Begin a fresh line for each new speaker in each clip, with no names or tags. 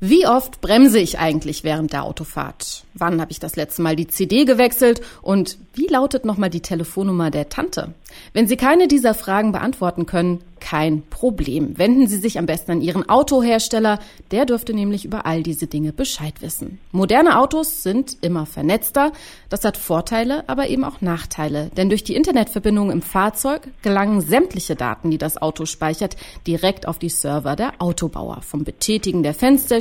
Wie oft bremse ich eigentlich während der Autofahrt? Wann habe ich das letzte Mal die CD gewechselt? Und wie lautet nochmal die Telefonnummer der Tante? Wenn Sie keine dieser Fragen beantworten können, kein Problem. Wenden Sie sich am besten an Ihren Autohersteller. Der dürfte nämlich über all diese Dinge Bescheid wissen. Moderne Autos sind immer vernetzter. Das hat Vorteile, aber eben auch Nachteile. Denn durch die Internetverbindung im Fahrzeug gelangen sämtliche Daten, die das Auto speichert, direkt auf die Server der Autobauer. Vom Betätigen der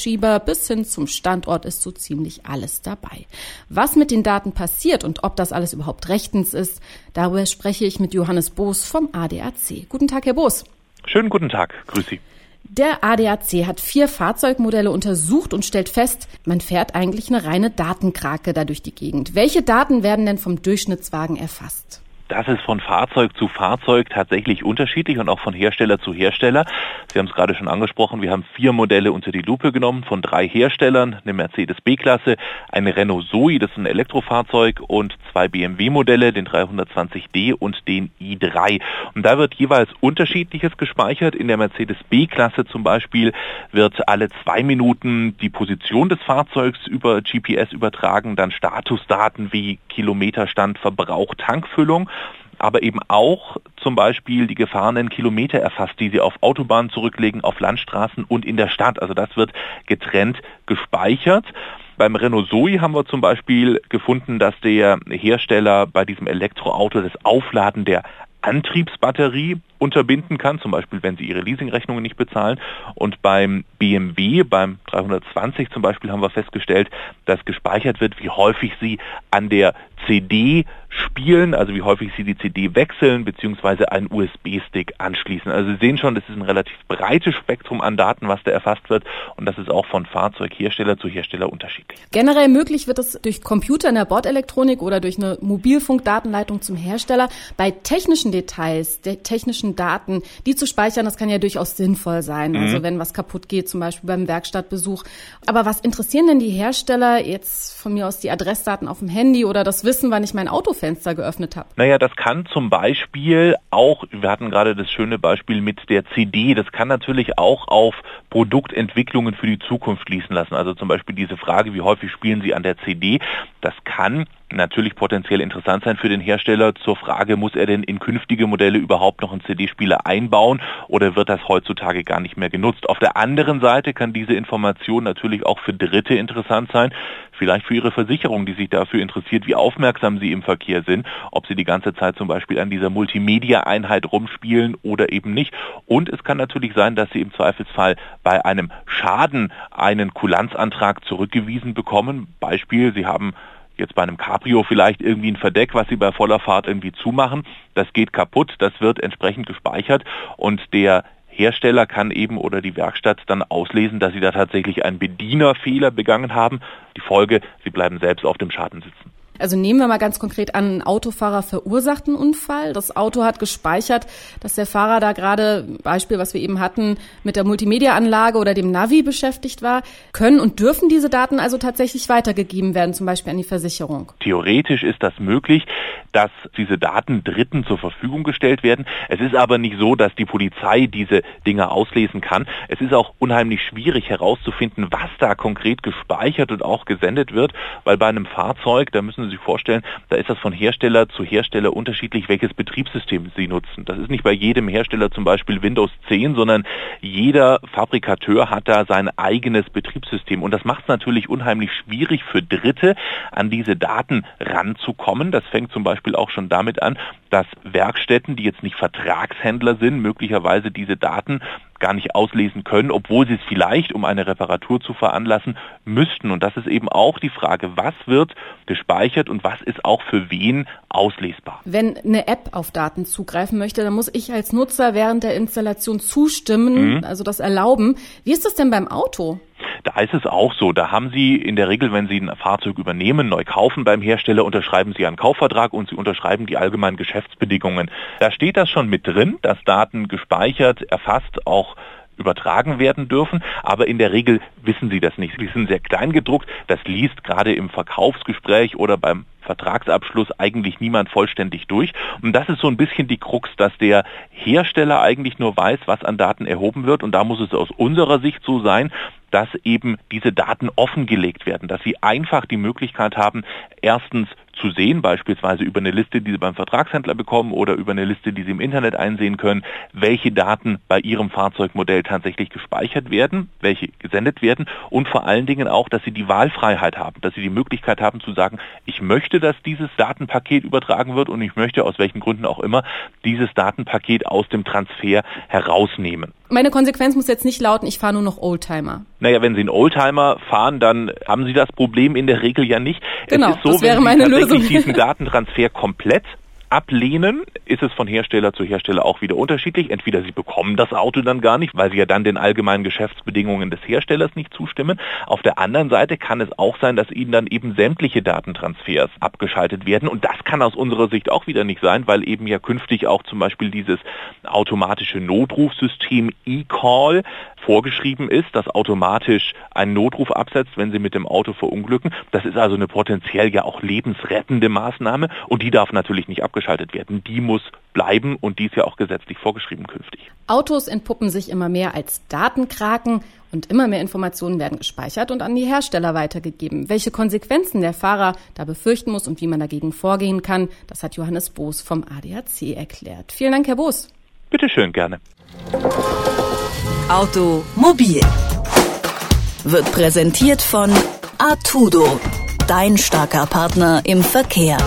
Fensterschieber bis hin zum Standort ist so ziemlich alles dabei. Was mit den Daten passiert und ob das alles überhaupt rechtens ist, darüber spreche ich mit Johannes Boos vom ADAC. Guten Tag, Herr Boos.
Schönen guten Tag, grüß Sie.
Der ADAC hat vier Fahrzeugmodelle untersucht und stellt fest, man fährt eigentlich eine reine Datenkrake da durch die Gegend. Welche Daten werden denn vom Durchschnittswagen erfasst?
Das ist von Fahrzeug zu Fahrzeug tatsächlich unterschiedlich und auch von Hersteller zu Hersteller. Sie haben es gerade schon angesprochen, wir haben vier Modelle unter die Lupe genommen von drei Herstellern, eine Mercedes B-Klasse, eine Renault Zoe, das ist ein Elektrofahrzeug und zwei BMW-Modelle, den 320d und den i3. Und da wird jeweils unterschiedliches gespeichert. In der Mercedes B-Klasse zum Beispiel wird alle zwei Minuten die Position des Fahrzeugs über GPS übertragen, dann Statusdaten wie Kilometerstand, Verbrauch, Tankfüllung aber eben auch zum Beispiel die gefahrenen Kilometer erfasst, die Sie auf Autobahnen zurücklegen, auf Landstraßen und in der Stadt. Also das wird getrennt gespeichert. Beim Renault Zoe haben wir zum Beispiel gefunden, dass der Hersteller bei diesem Elektroauto das Aufladen der Antriebsbatterie unterbinden kann, zum Beispiel wenn Sie Ihre Leasingrechnungen nicht bezahlen. Und beim BMW, beim 320 zum Beispiel, haben wir festgestellt, dass gespeichert wird, wie häufig Sie an der CD spielen, also wie häufig Sie die CD wechseln beziehungsweise einen USB-Stick anschließen. Also Sie sehen schon, das ist ein relativ breites Spektrum an Daten, was da erfasst wird und das ist auch von Fahrzeughersteller zu Hersteller unterschiedlich.
Generell möglich wird es durch Computer in der Bordelektronik oder durch eine Mobilfunkdatenleitung zum Hersteller. Bei technischen Details, der technischen Daten, die zu speichern, das kann ja durchaus sinnvoll sein. Also mhm. Also wenn was kaputt geht, zum Beispiel beim Werkstattbesuch. Aber was interessieren denn die Hersteller jetzt von mir aus die Adressdaten auf dem Handy oder das Wissen, wann ich mein Autofenster geöffnet habe?
Naja, das kann zum Beispiel auch, wir hatten gerade das schöne Beispiel mit der CD, das kann natürlich auch auf Produktentwicklungen für die Zukunft schließen lassen. Also zum Beispiel diese Frage, wie häufig spielen Sie an der CD, das kann natürlich potenziell interessant sein für den Hersteller zur Frage, muss er denn in künftige Modelle überhaupt noch einen CD-Spieler einbauen oder wird das heutzutage gar nicht mehr genutzt? Auf der anderen Seite kann diese Information natürlich auch für Dritte interessant sein, vielleicht für Ihre Versicherung, die sich dafür interessiert, wie aufmerksam Sie im Verkehr sind, ob Sie die ganze Zeit zum Beispiel an dieser Multimedia-Einheit rumspielen oder eben nicht. Und es kann natürlich sein, dass Sie im Zweifelsfall bei einem Schaden einen Kulanzantrag zurückgewiesen bekommen. Beispiel, Sie haben jetzt bei einem Cabrio vielleicht irgendwie ein Verdeck, was Sie bei voller Fahrt irgendwie zumachen. Das geht kaputt, das wird entsprechend gespeichert und der Hersteller kann eben oder die Werkstatt dann auslesen, dass sie da tatsächlich einen Bedienerfehler begangen haben. Die Folge, sie bleiben selbst auf dem Schaden sitzen.
Also nehmen wir mal ganz konkret an, ein Autofahrer verursacht einen Unfall. Das Auto hat gespeichert, dass der Fahrer da gerade, Beispiel, was wir eben hatten, mit der Multimedia-Anlage oder dem Navi beschäftigt war. Können und dürfen diese Daten also tatsächlich weitergegeben werden, zum Beispiel an die Versicherung?
Theoretisch ist das möglich, dass diese Daten Dritten zur Verfügung gestellt werden. Es ist aber nicht so, dass die Polizei diese Dinge auslesen kann. Es ist auch unheimlich schwierig herauszufinden, was da konkret gespeichert und auch gesendet wird, weil bei einem Fahrzeug, da müssen Sie sich vorstellen, da ist das von Hersteller zu Hersteller unterschiedlich, welches Betriebssystem Sie nutzen. Das ist nicht bei jedem Hersteller zum Beispiel Windows 10, sondern jeder Fabrikateur hat da sein eigenes Betriebssystem. Und das macht es natürlich unheimlich schwierig für Dritte, an diese Daten ranzukommen. Das fängt zum Beispiel auch schon damit an, dass Werkstätten, die jetzt nicht Vertragshändler sind, möglicherweise diese Daten gar nicht auslesen können, obwohl sie es vielleicht, um eine Reparatur zu veranlassen, müssten. Und das ist eben auch die Frage, was wird gespeichert und was ist auch für wen auslesbar.
Wenn eine App auf Daten zugreifen möchte, dann muss ich als Nutzer während der Installation zustimmen, mhm. also das erlauben. Wie ist das denn beim Auto?
Da ist es auch so. Da haben Sie in der Regel, wenn Sie ein Fahrzeug übernehmen, neu kaufen beim Hersteller, unterschreiben Sie einen Kaufvertrag und Sie unterschreiben die allgemeinen Geschäftsbedingungen. Da steht das schon mit drin, dass Daten gespeichert, erfasst, auch übertragen werden dürfen, aber in der Regel wissen Sie das nicht. Sie sind sehr klein gedruckt, das liest gerade im Verkaufsgespräch oder beim Vertragsabschluss eigentlich niemand vollständig durch. Und das ist so ein bisschen die Krux, dass der Hersteller eigentlich nur weiß, was an Daten erhoben wird. Und da muss es aus unserer Sicht so sein, dass eben diese Daten offengelegt werden, dass sie einfach die Möglichkeit haben, erstens zu sehen, beispielsweise über eine Liste, die Sie beim Vertragshändler bekommen oder über eine Liste, die Sie im Internet einsehen können, welche Daten bei Ihrem Fahrzeugmodell tatsächlich gespeichert werden, welche gesendet werden und vor allen Dingen auch, dass Sie die Wahlfreiheit haben, dass Sie die Möglichkeit haben zu sagen, ich möchte, dass dieses Datenpaket übertragen wird und ich möchte aus welchen Gründen auch immer dieses Datenpaket aus dem Transfer herausnehmen.
Meine Konsequenz muss jetzt nicht lauten, ich fahre nur noch Oldtimer.
Naja, wenn Sie einen Oldtimer fahren, dann haben Sie das Problem in der Regel ja nicht.
Genau, es ist so, das wäre meine Lösung
tatsächlich diesen Datentransfer komplett ablehnen, ist es von Hersteller zu Hersteller auch wieder unterschiedlich. Entweder sie bekommen das Auto dann gar nicht, weil sie ja dann den allgemeinen Geschäftsbedingungen des Herstellers nicht zustimmen. Auf der anderen Seite kann es auch sein, dass ihnen dann eben sämtliche Datentransfers abgeschaltet werden. Und das kann aus unserer Sicht auch wieder nicht sein, weil eben ja künftig auch zum Beispiel dieses automatische Notrufsystem eCall vorgeschrieben ist, das automatisch einen Notruf absetzt, wenn sie mit dem Auto verunglücken. Das ist also eine potenziell ja auch lebensrettende Maßnahme und die darf natürlich nicht abgeschaltet werden. Die muss bleiben und die ist ja auch gesetzlich vorgeschrieben künftig.
Autos entpuppen sich immer mehr als Datenkraken und immer mehr Informationen werden gespeichert und an die Hersteller weitergegeben. Welche Konsequenzen der Fahrer da befürchten muss und wie man dagegen vorgehen kann, das hat Johannes Boos vom ADAC erklärt. Vielen Dank, Herr Boos.
Bitte schön, gerne.
Automobil wird präsentiert von Artudo, dein starker Partner im Verkehr.